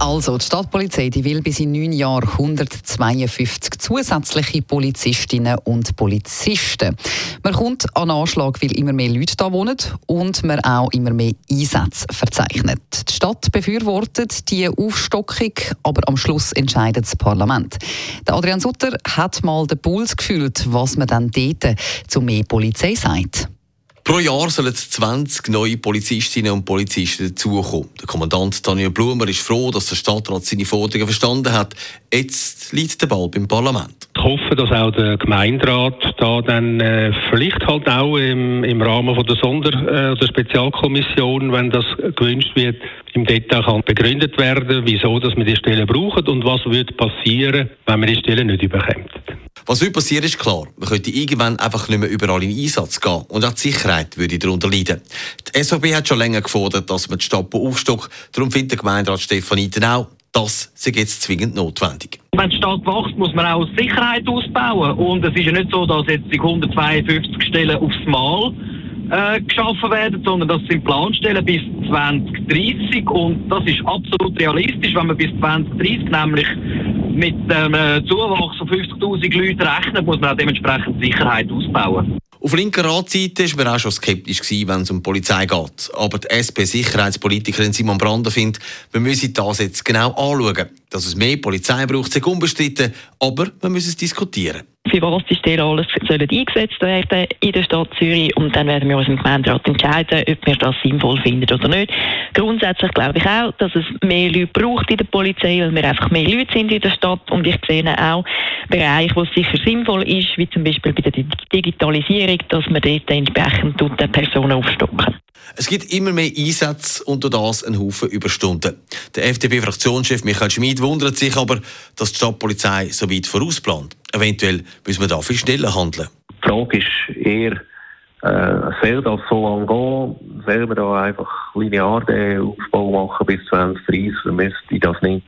Also, die Stadtpolizei die will bis in neun Jahren 152 zusätzliche Polizistinnen und Polizisten. Man kommt an Anschlag, weil immer mehr Leute da wohnen und man auch immer mehr Einsätze verzeichnet. Die Stadt befürwortet die Aufstockung, aber am Schluss entscheidet das Parlament. Der Adrian Sutter hat mal den Puls gefühlt, was man dann dort zu mehr Polizei sagt. Pro Jahr sollen 20 neue Polizistinnen und Polizisten dazukommen. Der Kommandant Daniel Blumer ist froh, dass der Stadtrat seine Forderungen verstanden hat. Jetzt liegt der Ball beim Parlament. Ich hoffe, dass auch der Gemeinderat da dann äh, vielleicht halt auch im, im Rahmen von der Sonder- äh, der Spezialkommission, wenn das gewünscht wird, im Detail kann begründet werden, wieso dass man die Stellen braucht und was wird passieren, wenn man die Stellen nicht überkommt. Was heute passiert, ist klar. Man könnte irgendwann einfach nicht mehr überall in Einsatz gehen. Und auch die Sicherheit würde darunter leiden. Die SVP hat schon länger gefordert, dass man die Stadt aufstockt. Darum findet der Gemeinderat Stefan Iten auch, das sei jetzt zwingend notwendig. Wenn die Stadt wächst, muss man auch Sicherheit ausbauen. Und es ist ja nicht so, dass jetzt die 152 Stellen aufs Mal äh, geschaffen werden, sondern das sind Planstellen bis 2030 und das ist absolut realistisch, wenn man bis 2030 nämlich mit einem äh, Zuwachs von 50.000 Leuten rechnet, muss man auch dementsprechend Sicherheit ausbauen. Auf linker Ratsseite war man auch schon skeptisch, wenn es um die Polizei geht. Aber die SP-Sicherheitspolitikerin Simon Brander findet, wir müssen das jetzt genau anschauen. Dass es mehr Polizei braucht, ist unbestritten, aber wir müssen es diskutieren für was die Stellen alles sollen eingesetzt werden in der Stadt Zürich und dann werden wir uns im Gemeinderat entscheiden, ob wir das sinnvoll finden oder nicht. Grundsätzlich glaube ich auch, dass es mehr Leute braucht in der Polizei, weil wir einfach mehr Leute sind in der Stadt und ich sehe auch Bereiche, wo es sicher sinnvoll ist, wie zum Beispiel bei der Digitalisierung, dass man dort entsprechend Personen aufstocken. Es gibt immer mehr Einsätze und durch das einen Haufen Überstunden. Der FDP-Fraktionschef Michael Schmid wundert sich aber, dass die Stadtpolizei so weit vorausplant. Eventuell müssen wir da viel schneller handeln. Die Frage ist eher, äh, soll das so lange gehen? Sollen wir da einfach linear den Aufbau machen bis 2030? Müsste das nicht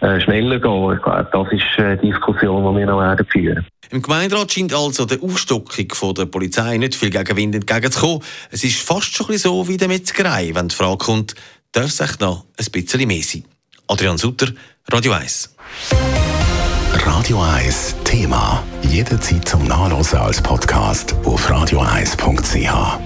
äh, schneller gehen? Ich glaube, das ist eine Diskussion, die wir noch werden führen Im Gemeinderat scheint also der Aufstockung von der Polizei nicht viel Gegenwind entgegenzukommen. Es ist fast schon so wie der Metzgerei, wenn die Frage kommt, darf es echt noch ein bisschen mehr sein? Adrian Sutter, Radio 1. Radio 1 Thema. Jederzeit zum Nachlesen als Podcast auf radio1.ch.